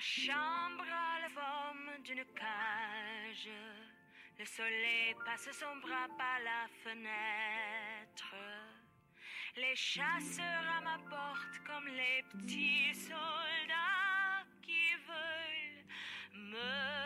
Chambre a la forme d'une cage. Le soleil passe son bras par la fenêtre. Les chasseurs à ma porte comme les petits soldats qui veulent me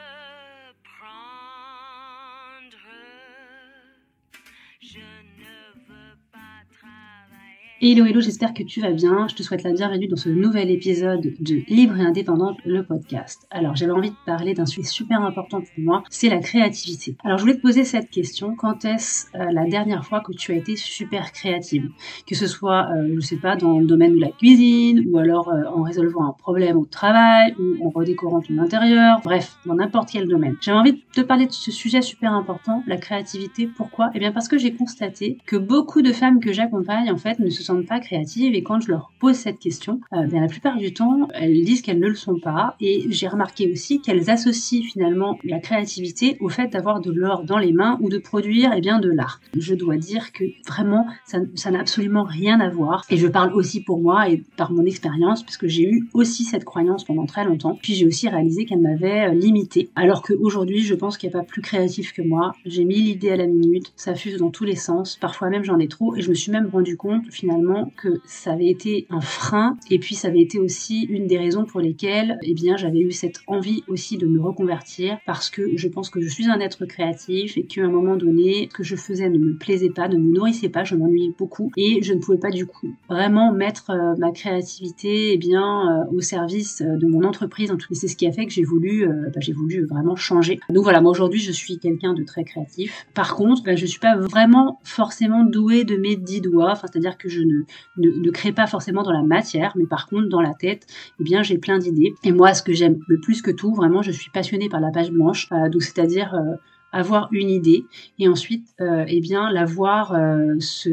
Hello hello, j'espère que tu vas bien. Je te souhaite la bienvenue dans ce nouvel épisode de Libre et Indépendante, le podcast. Alors j'avais envie de parler d'un sujet super important pour moi, c'est la créativité. Alors je voulais te poser cette question, quand est-ce euh, la dernière fois que tu as été super créative? Que ce soit, euh, je sais pas, dans le domaine de la cuisine, ou alors euh, en résolvant un problème au travail, ou en redécorant ton intérieur, bref, dans n'importe quel domaine. J'avais envie de te parler de ce sujet super important, la créativité. Pourquoi? Eh bien parce que j'ai constaté que beaucoup de femmes que j'accompagne en fait ne se sentent pas créatives et quand je leur pose cette question, euh, bien, la plupart du temps, elles disent qu'elles ne le sont pas et j'ai remarqué aussi qu'elles associent finalement la créativité au fait d'avoir de l'or dans les mains ou de produire eh bien de l'art. Je dois dire que vraiment ça n'a absolument rien à voir et je parle aussi pour moi et par mon expérience puisque j'ai eu aussi cette croyance pendant très longtemps puis j'ai aussi réalisé qu'elle m'avait euh, limitée alors qu'aujourd'hui je pense qu'il n'y a pas plus créatif que moi. J'ai mis l'idée à la minute, ça fuse dans tous les sens, parfois même j'en ai trop et je me suis même rendu compte finalement que ça avait été un frein et puis ça avait été aussi une des raisons pour lesquelles eh bien j'avais eu cette envie aussi de me reconvertir parce que je pense que je suis un être créatif et qu'à un moment donné ce que je faisais ne me plaisait pas, ne me nourrissait pas, je m'ennuyais beaucoup et je ne pouvais pas du coup vraiment mettre euh, ma créativité eh bien euh, au service euh, de mon entreprise en tout cas c'est ce qui a fait que j'ai voulu bah, j'ai voulu vraiment changer. Donc voilà, moi aujourd'hui je suis quelqu'un de très créatif. Par contre, bah, je suis pas vraiment forcément douée de mes dix doigts, enfin c'est-à-dire que je ne ne, crée pas forcément dans la matière, mais par contre dans la tête, eh bien j'ai plein d'idées. Et moi, ce que j'aime le plus que tout, vraiment, je suis passionnée par la page blanche, euh, donc c'est-à-dire euh, avoir une idée et ensuite euh, eh bien la voir euh, se,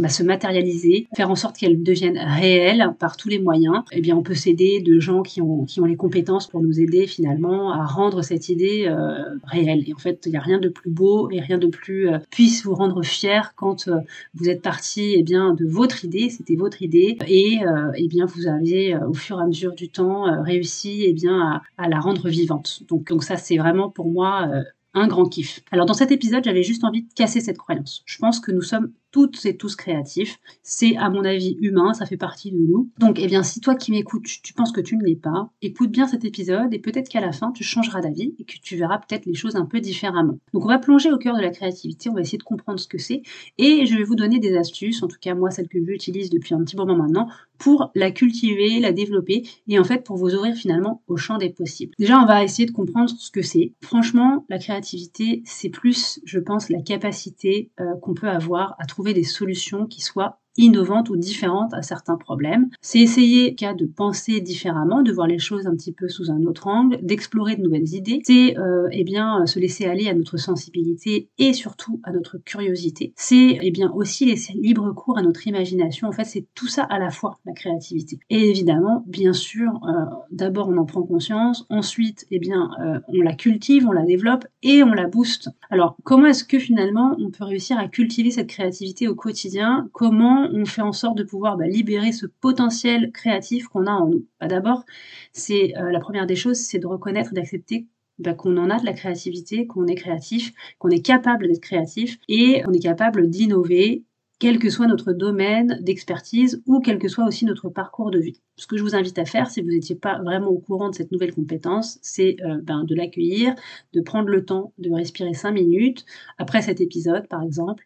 bah, se matérialiser, faire en sorte qu'elle devienne réelle par tous les moyens. Eh bien on peut s'aider de gens qui ont qui ont les compétences pour nous aider finalement à rendre cette idée euh, réelle. Et en fait, il n'y a rien de plus beau et rien de plus euh, puisse vous rendre fier quand euh, vous êtes parti eh bien de votre idée, c'était votre idée et euh, eh bien vous avez au fur et à mesure du temps réussi eh bien à, à la rendre vivante. Donc donc ça c'est vraiment pour moi un grand kiff. Alors dans cet épisode, j'avais juste envie de casser cette croyance. Je pense que nous sommes toutes et tous créatifs. C'est à mon avis humain, ça fait partie de nous. Donc eh bien si toi qui m'écoutes, tu, penses que tu ne l'es pas, écoute bien cet épisode et peut-être qu'à la fin tu changeras d'avis et que tu verras peut-être les choses un peu différemment. Donc on va plonger au cœur de la créativité, on va essayer de comprendre ce que c'est et je vais vous donner des astuces, en tout cas moi celles que j'utilise depuis un petit moment maintenant pour la cultiver, la développer et en fait pour vous ouvrir finalement au champ des possibles. Déjà, on va essayer de comprendre ce que c'est. Franchement, la créativité, c'est plus, je pense, la capacité euh, qu'on peut avoir à trouver des solutions qui soient innovantes ou différentes à certains problèmes. C'est essayer cas de penser différemment, de voir les choses un petit peu sous un autre angle, d'explorer de nouvelles idées. C'est euh, eh bien se laisser aller à notre sensibilité et surtout à notre curiosité. C'est eh bien aussi laisser libre cours à notre imagination. En fait, c'est tout ça à la fois la créativité. Et évidemment, bien sûr, euh, d'abord on en prend conscience, ensuite eh bien euh, on la cultive, on la développe et on la booste. Alors comment est-ce que finalement on peut réussir à cultiver cette créativité au quotidien? Comment on fait en sorte de pouvoir bah, libérer ce potentiel créatif qu'on a en nous bah, D'abord, c'est euh, la première des choses, c'est de reconnaître, d'accepter bah, qu'on en a de la créativité, qu'on est créatif, qu'on est capable d'être créatif et qu'on est capable d'innover quel que soit notre domaine d'expertise ou quel que soit aussi notre parcours de vie. Ce que je vous invite à faire, si vous n'étiez pas vraiment au courant de cette nouvelle compétence, c'est euh, ben, de l'accueillir, de prendre le temps de respirer cinq minutes après cet épisode, par exemple,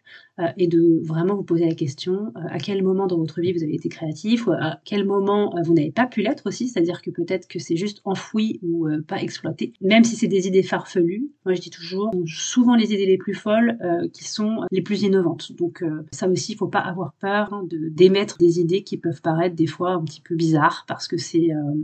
et de vraiment vous poser la question euh, à quel moment dans votre vie vous avez été créatif ou à quel moment euh, vous n'avez pas pu l'être aussi, c'est-à-dire que peut-être que c'est juste enfoui ou euh, pas exploité, même si c'est des idées farfelues. Moi, je dis toujours, souvent les idées les plus folles euh, qui sont les plus innovantes. Donc euh, ça aussi, il faut pas avoir peur hein, de d'émettre des idées qui peuvent paraître des fois un petit peu bizarres parce que c'est euh,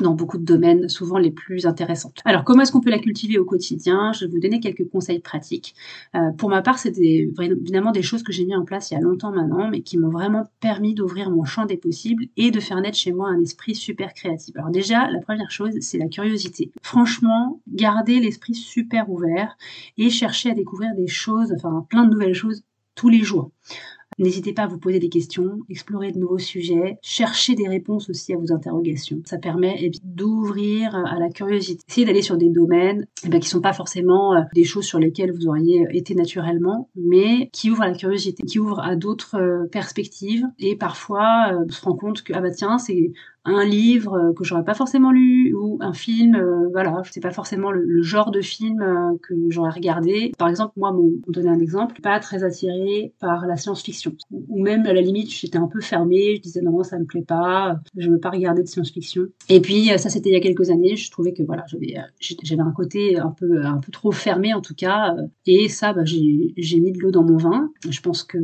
dans beaucoup de domaines, souvent les plus intéressantes. Alors, comment est-ce qu'on peut la cultiver au quotidien? Je vais vous donner quelques conseils pratiques. Euh, pour ma part, c'est évidemment des choses que j'ai mis en place il y a longtemps maintenant, mais qui m'ont vraiment permis d'ouvrir mon champ des possibles et de faire naître chez moi un esprit super créatif. Alors déjà, la première chose, c'est la curiosité. Franchement, garder l'esprit super ouvert et chercher à découvrir des choses, enfin plein de nouvelles choses tous les jours. N'hésitez pas à vous poser des questions, explorer de nouveaux sujets, chercher des réponses aussi à vos interrogations. Ça permet eh d'ouvrir à la curiosité. Essayez d'aller sur des domaines eh bien, qui sont pas forcément euh, des choses sur lesquelles vous auriez été naturellement, mais qui ouvrent à la curiosité, qui ouvrent à d'autres euh, perspectives. Et parfois, on se rend compte que, ah bah tiens, c'est un livre euh, que j'aurais pas forcément lu ou un film, euh, voilà, c'est pas forcément le, genre de film euh, que j'aurais regardé. Par exemple, moi, mon, donner un exemple, pas très attirée par la science-fiction. Ou même, à la limite, j'étais un peu fermée, je disais non, ça me plaît pas, je veux pas regarder de science-fiction. Et puis, ça, c'était il y a quelques années, je trouvais que voilà, j'avais, j'avais un côté un peu, un peu trop fermé en tout cas. Et ça, bah, j'ai, j'ai mis de l'eau dans mon vin. Je pense que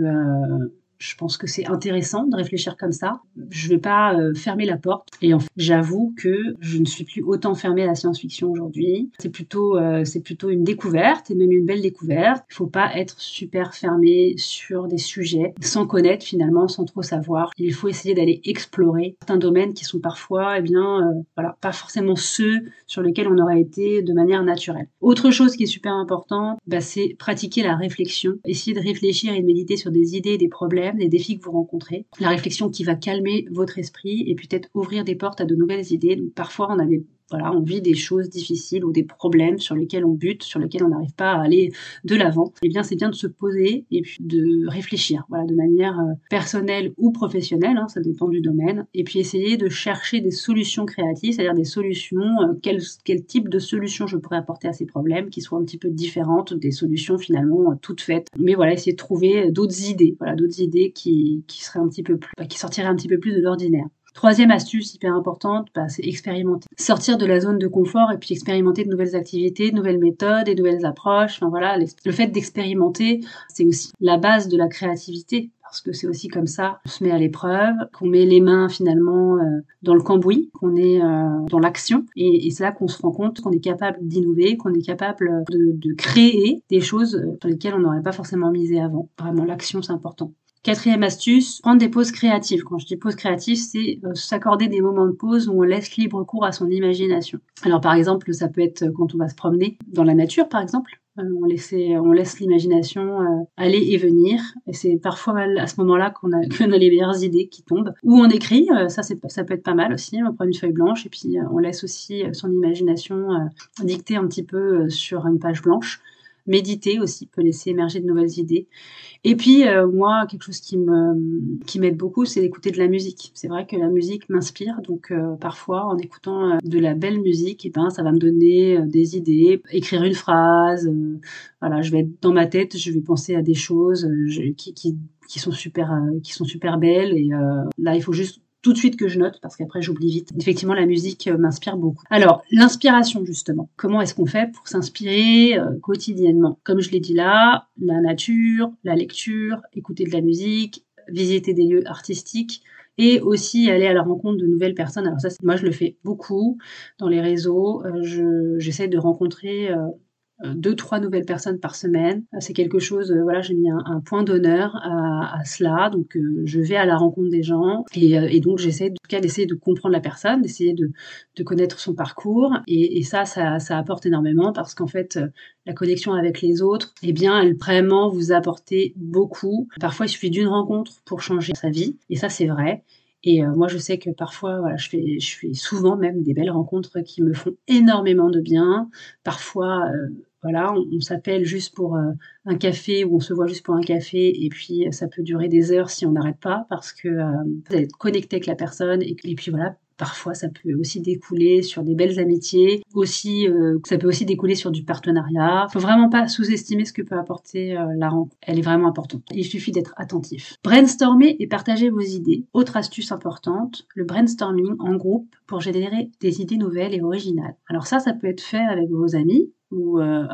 je pense que c'est intéressant de réfléchir comme ça. Je vais pas euh, fermer la porte. Et en fait, j'avoue que je ne suis plus autant fermée à la science-fiction aujourd'hui. C'est plutôt, euh, une découverte et même une belle découverte. Il faut pas être super fermé sur des sujets sans connaître finalement, sans trop savoir. Il faut essayer d'aller explorer certains domaines qui sont parfois, eh bien, euh, voilà, pas forcément ceux sur lesquels on aurait été de manière naturelle. Autre chose qui est super importante, bah, c'est pratiquer la réflexion. Essayer de réfléchir et de méditer sur des idées, des problèmes des défis que vous rencontrez, la réflexion qui va calmer votre esprit et peut-être ouvrir des portes à de nouvelles idées. Donc parfois on a des voilà, on vit des choses difficiles ou des problèmes sur lesquels on bute, sur lesquels on n'arrive pas à aller de l'avant. Eh bien, c'est bien de se poser et puis de réfléchir, voilà, de manière euh, personnelle ou professionnelle, hein, ça dépend du domaine, et puis essayer de chercher des solutions créatives, c'est-à-dire des solutions, euh, quel, type de solution je pourrais apporter à ces problèmes, qui soient un petit peu différentes des solutions finalement euh, toutes faites. Mais voilà, essayer de trouver d'autres idées, voilà, d'autres idées qui, qui seraient un petit peu plus, bah, qui sortiraient un petit peu plus de l'ordinaire. Troisième astuce hyper importante, bah, c'est expérimenter. Sortir de la zone de confort et puis expérimenter de nouvelles activités, de nouvelles méthodes et de nouvelles approches. Enfin voilà, le fait d'expérimenter, c'est aussi la base de la créativité parce que c'est aussi comme ça qu'on se met à l'épreuve, qu'on met les mains finalement euh, dans le cambouis, qu'on est euh, dans l'action, et, c'est là qu'on se rend compte qu'on est capable d'innover, qu'on est capable de, de, créer des choses sur lesquelles on n'aurait pas forcément misé avant. Vraiment, l'action, c'est important. Quatrième astuce, prendre des pauses créatives. Quand je dis pause créative, c'est euh, s'accorder des moments de pause où on laisse libre cours à son imagination. Alors par exemple, ça peut être quand on va se promener dans la nature, par exemple. Euh, on, laisse, on laisse l'imagination euh, aller et venir. Et c'est parfois à ce moment-là qu'on a, a les meilleures idées qui tombent. Ou on écrit, ça, ça peut être pas mal aussi. On prend une feuille blanche et puis on laisse aussi son imagination dicter un petit peu sur une page blanche. Méditer aussi peut laisser émerger de nouvelles idées. Et puis, euh, moi, quelque chose qui me qui m'aide beaucoup, c'est d'écouter de la musique. C'est vrai que la musique m'inspire, donc euh, parfois, en écoutant euh, de la belle musique, eh ben, ça va me donner des idées, écrire une phrase. voilà, je vais être dans ma tête, je vais penser à des choses qui, qui, qui sont super qui sont super belles. Et là, il faut juste tout de suite que je note parce qu'après j'oublie vite. Effectivement, la musique euh, m'inspire beaucoup. Alors, l'inspiration justement. Comment est-ce qu'on fait pour s'inspirer euh, quotidiennement? Comme je l'ai dit là, la nature, la lecture, écouter de la musique, visiter des lieux artistiques et aussi aller à la rencontre de nouvelles personnes. Alors ça, moi je le fais beaucoup dans les réseaux. Euh, j'essaie de rencontrer euh, deux, trois nouvelles personnes par semaine. C'est quelque chose, euh, voilà, j'ai mis un, point d'honneur à, cela. Donc, euh, je vais à la rencontre des gens et, donc j'essaie, en tout cas, d'essayer de comprendre la personne, d'essayer de, connaître son parcours. Et, ça, ça, apporte énormément parce qu'en fait, la connexion avec les autres, eh bien, elle vraiment vous apporter beaucoup. Parfois, il suffit d'une rencontre pour changer sa vie. Et ça, c'est vrai. Et moi, je sais que parfois, voilà, je fais, je fais souvent même des belles rencontres qui me font énormément de bien. Parfois, voilà, on, s'appelle juste pour euh, un café ou on se voit juste pour un café et puis ça peut durer des heures si on n'arrête pas parce que euh, vous êtes connecté avec la personne et, puis voilà. Parfois, ça peut aussi découler sur des belles amitiés. Aussi, euh, ça peut aussi découler sur du partenariat. Faut vraiment pas sous-estimer ce que peut apporter la rencontre. Elle est vraiment importante. Il suffit d'être attentif. Brainstormer et partager vos idées. Autre astuce importante, le brainstorming en groupe pour générer des idées nouvelles et originales. Alors ça, ça peut être fait avec vos amis, ou euh,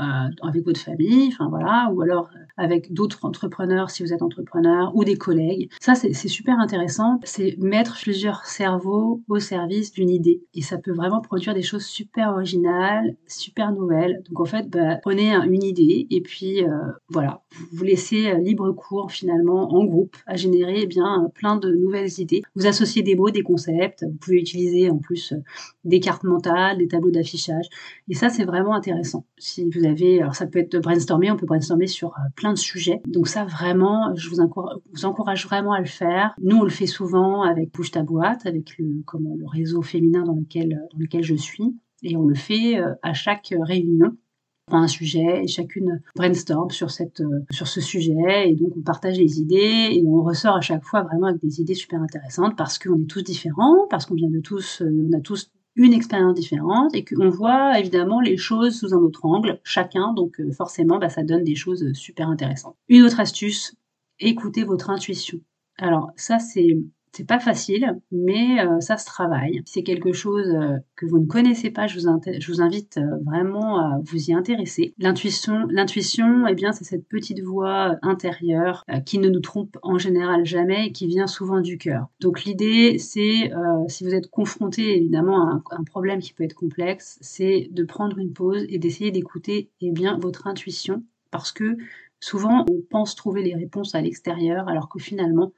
avec votre famille, enfin voilà, ou alors euh, avec d'autres entrepreneurs si vous êtes entrepreneur ou des collègues. Ça, c'est super intéressant. C'est mettre plusieurs cerveaux au service d'une idée. Et ça peut vraiment produire des choses super originales, super nouvelles. Donc en fait, bah, prenez une idée et puis euh, voilà, vous laissez libre cours finalement en groupe à générer eh bien plein de nouvelles idées. Vous associez des mots, des concepts. Vous pouvez utiliser en plus des cartes mentales, des tableaux d'affichage. Et ça, c'est vraiment intéressant. Si vous avez, alors ça peut être brainstormer, on peut brainstormer sur euh, plein de sujets. Donc ça vraiment, je vous encourage, vraiment à le faire. Nous on le fait souvent avec Bouge ta boîte, avec le, comment, le réseau féminin dans lequel, dans lequel je suis, et on le fait euh, à chaque réunion prend un sujet et chacune brainstorm sur cette euh, sur ce sujet et donc on partage les idées et on ressort à chaque fois vraiment avec des idées super intéressantes parce qu'on est tous différents parce qu'on vient de tous on a tous une expérience différente et qu'on voit évidemment les choses sous un autre angle, chacun, donc euh, forcément bah, ça donne des choses euh, super intéressantes. Une autre astuce, écoutez votre intuition. Alors ça c'est c'est pas facile, mais euh, ça se travaille. C'est quelque chose euh, que vous ne connaissez pas, je vous, invite euh, vraiment à vous y intéresser. L'intuition, eh bien, c'est cette petite voix intérieure qui ne nous trompe en général jamais et qui vient souvent du cœur. Donc l'idée, c'est, si vous êtes confronté évidemment à un, un, problème qui peut être complexe, c'est de prendre une pause et d'essayer d'écouter eh bien votre intuition, parce que souvent on pense trouver les réponses à l'extérieur, alors que finalement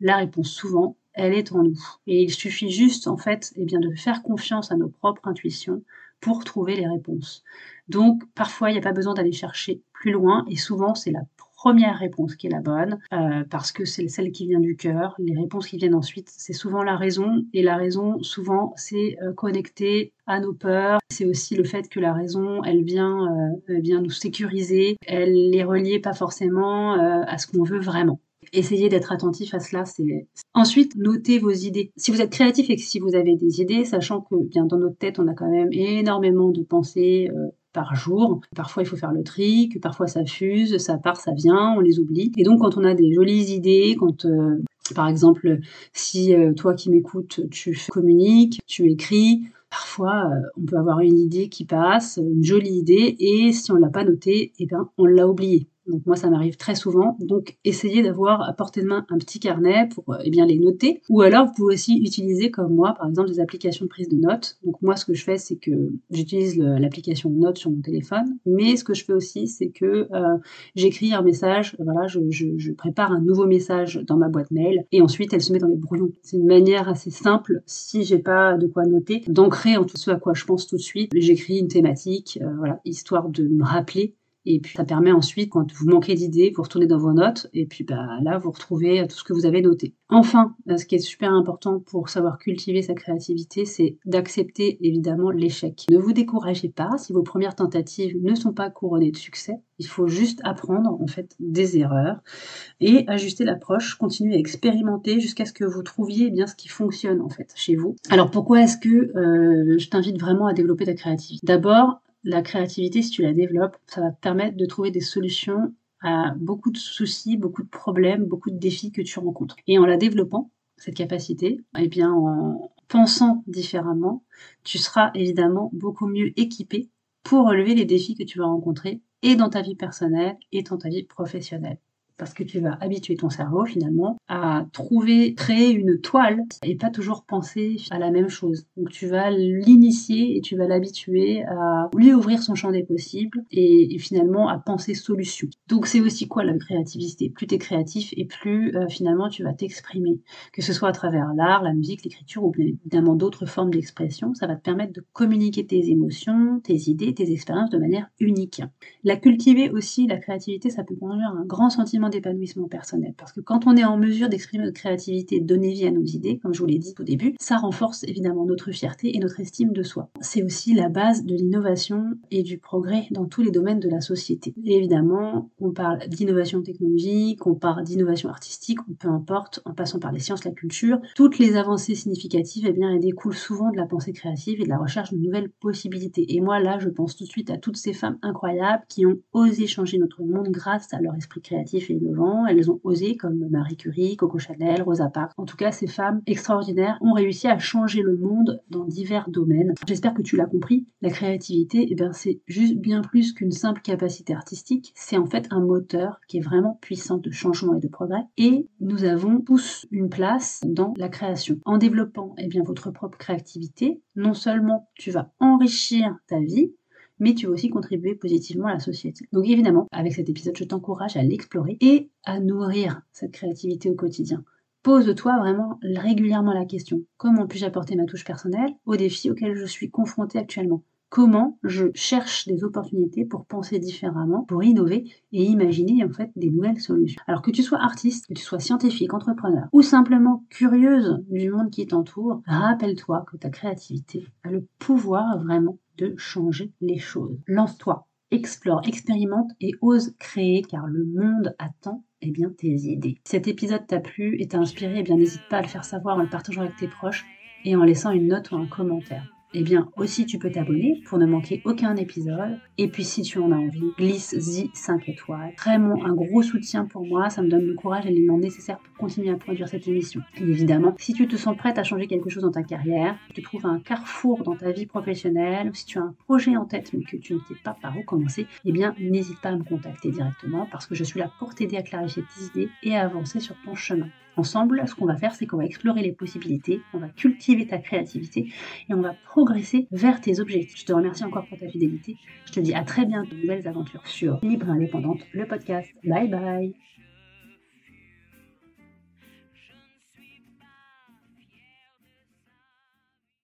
la réponse souvent elle est en nous. Et il suffit juste, en fait, eh bien, de faire confiance à nos propres intuitions pour trouver les réponses. Donc, parfois, il n'y a pas besoin d'aller chercher plus loin, et souvent, c'est la première réponse qui est la bonne, euh, parce que c'est celle qui vient du cœur. Les réponses qui viennent ensuite, c'est souvent la raison, et la raison, souvent, c'est euh, connecté à nos peurs. C'est aussi le fait que la raison, elle vient, euh, vient nous sécuriser, elle est reliée pas forcément à ce qu'on veut vraiment. Essayez d'être attentif à cela. C'est ensuite notez vos idées. Si vous êtes créatif et que si vous avez des idées, sachant que bien dans notre tête on a quand même énormément de pensées euh, par jour. Parfois il faut faire le tri, que parfois ça fuse, ça part, ça vient, on les oublie. Et donc quand on a des jolies idées, quand euh, par exemple si euh, toi qui m'écoutes tu communiques, tu écris, Parfois, on peut avoir une idée qui passe, une jolie idée, et si on l'a pas notée, eh bien, on l'a oubliée. Donc moi, ça m'arrive très souvent. Donc essayez d'avoir à portée de main un petit carnet pour euh, eh bien les noter. Ou alors vous pouvez aussi utiliser comme moi, par exemple, des applications de prise de notes. Donc moi, ce que je fais, c'est que j'utilise l'application Notes sur mon téléphone. Mais ce que je fais aussi, c'est que euh, j'écris un message. Voilà, je, je, prépare un nouveau message dans ma boîte mail et ensuite elle se met dans les brouillons. C'est une manière assez simple, si j'ai pas de quoi noter, d'ancrer en tout ce à quoi je pense tout de suite. J'écris une thématique, euh, voilà, histoire de me rappeler et puis ça permet ensuite, quand vous manquez d'idées, vous retournez dans vos notes et puis bah, là, vous retrouvez tout ce que vous avez noté. Enfin, euh, ce qui est super important pour savoir cultiver sa créativité, c'est d'accepter évidemment l'échec. Ne vous découragez pas si vos premières tentatives ne sont pas couronnées de succès. Il faut juste apprendre en fait des erreurs et ajuster l'approche, continuer à expérimenter jusqu'à ce que vous trouviez bien ce qui fonctionne en fait chez vous. Alors pourquoi est-ce que euh, je t'invite vraiment à développer ta créativité? D'abord, la créativité, si tu la développes, ça va te permettre de trouver des solutions à beaucoup de soucis, beaucoup de problèmes, beaucoup de défis que tu rencontres. Et en la développant, cette capacité, eh bien, en pensant différemment, tu seras évidemment beaucoup mieux équipé pour relever les défis que tu vas rencontrer et dans ta vie personnelle et dans ta vie professionnelle parce que tu vas habituer ton cerveau finalement à trouver, créer une toile et pas toujours penser à la même chose. Donc tu vas l'initier et tu vas l'habituer à lui ouvrir son champ des possibles et, finalement à penser solution. Donc c'est aussi quoi la créativité? Plus tu es créatif et plus euh, finalement tu vas t'exprimer, que ce soit à travers l'art, la musique, l'écriture ou bien évidemment d'autres formes d'expression, ça va te permettre de communiquer tes émotions, tes idées, tes expériences de manière unique. La cultiver aussi, la créativité, ça peut conduire à un grand sentiment d'épanouissement personnel. Parce que quand on est en mesure d'exprimer notre créativité, de donner vie à nos idées, comme je vous l'ai dit au début, ça renforce évidemment notre fierté et notre estime de soi. C'est aussi la base de l'innovation et du progrès dans tous les domaines de la société. Évidemment, on parle d'innovation technologique, on parle d'innovation artistique, ou peu importe, en passant par les sciences, la culture, toutes les avancées significatives, eh bien, elles découlent souvent de la pensée créative et de la recherche de nouvelles possibilités. Et moi, là, je pense tout de suite à toutes ces femmes incroyables qui ont osé changer notre monde grâce à leur esprit créatif et Elles ont osé, comme Marie Curie, Coco Chanel, Rosa Parks. En tout cas, ces femmes extraordinaires ont réussi à changer le monde dans divers domaines. J'espère que tu l'as compris. La créativité, eh bien, c'est juste bien plus qu'une simple capacité artistique. C'est en fait un moteur qui est vraiment puissant de changement et de progrès. Et nous avons tous une place dans la création. En développant, eh bien, votre propre créativité, non seulement tu vas enrichir ta vie, mais tu vas aussi contribuer positivement à la société. Donc évidemment, avec cet épisode, je t'encourage à l'explorer et à nourrir cette créativité au quotidien. Pose-toi vraiment régulièrement la question comment puis-je apporter ma touche personnelle aux défis auxquels je suis confrontée actuellement? Comment je cherche des opportunités pour penser différemment, pour innover et imaginer en fait des nouvelles solutions. Alors que tu sois artiste, que tu sois scientifique, entrepreneur ou simplement curieuse du monde qui t'entoure, rappelle-toi que ta créativité a le pouvoir vraiment de changer les choses. Lance-toi, explore, expérimente et ose créer car le monde attend eh bien, tes idées. Si cet épisode t'a plu et t'a inspiré, eh bien n'hésite pas à le faire savoir en le partageant avec tes proches et en laissant une note ou un commentaire eh bien aussi tu peux t'abonner pour ne manquer aucun épisode. Et puis si tu en as envie, glisse-y 5 étoiles. Vraiment un gros soutien pour moi, ça me donne le courage et l'élan nécessaire pour continuer à produire cette émission. Et évidemment, si tu te sens prête à changer quelque chose dans ta carrière, tu trouves un carrefour dans ta vie professionnelle, ou si tu as un projet en tête mais que tu ne sais pas par où commencer, eh bien n'hésite pas à me contacter directement parce que je suis là pour t'aider à clarifier tes idées et à avancer sur ton chemin. Ensemble, ce qu'on va faire, c'est qu'on va explorer les possibilités, on va cultiver ta créativité et on va progresser vers tes objectifs. Je te remercie encore pour ta fidélité. Je te dis à très bientôt de nouvelles aventures sur Libre Indépendante, le podcast. Bye bye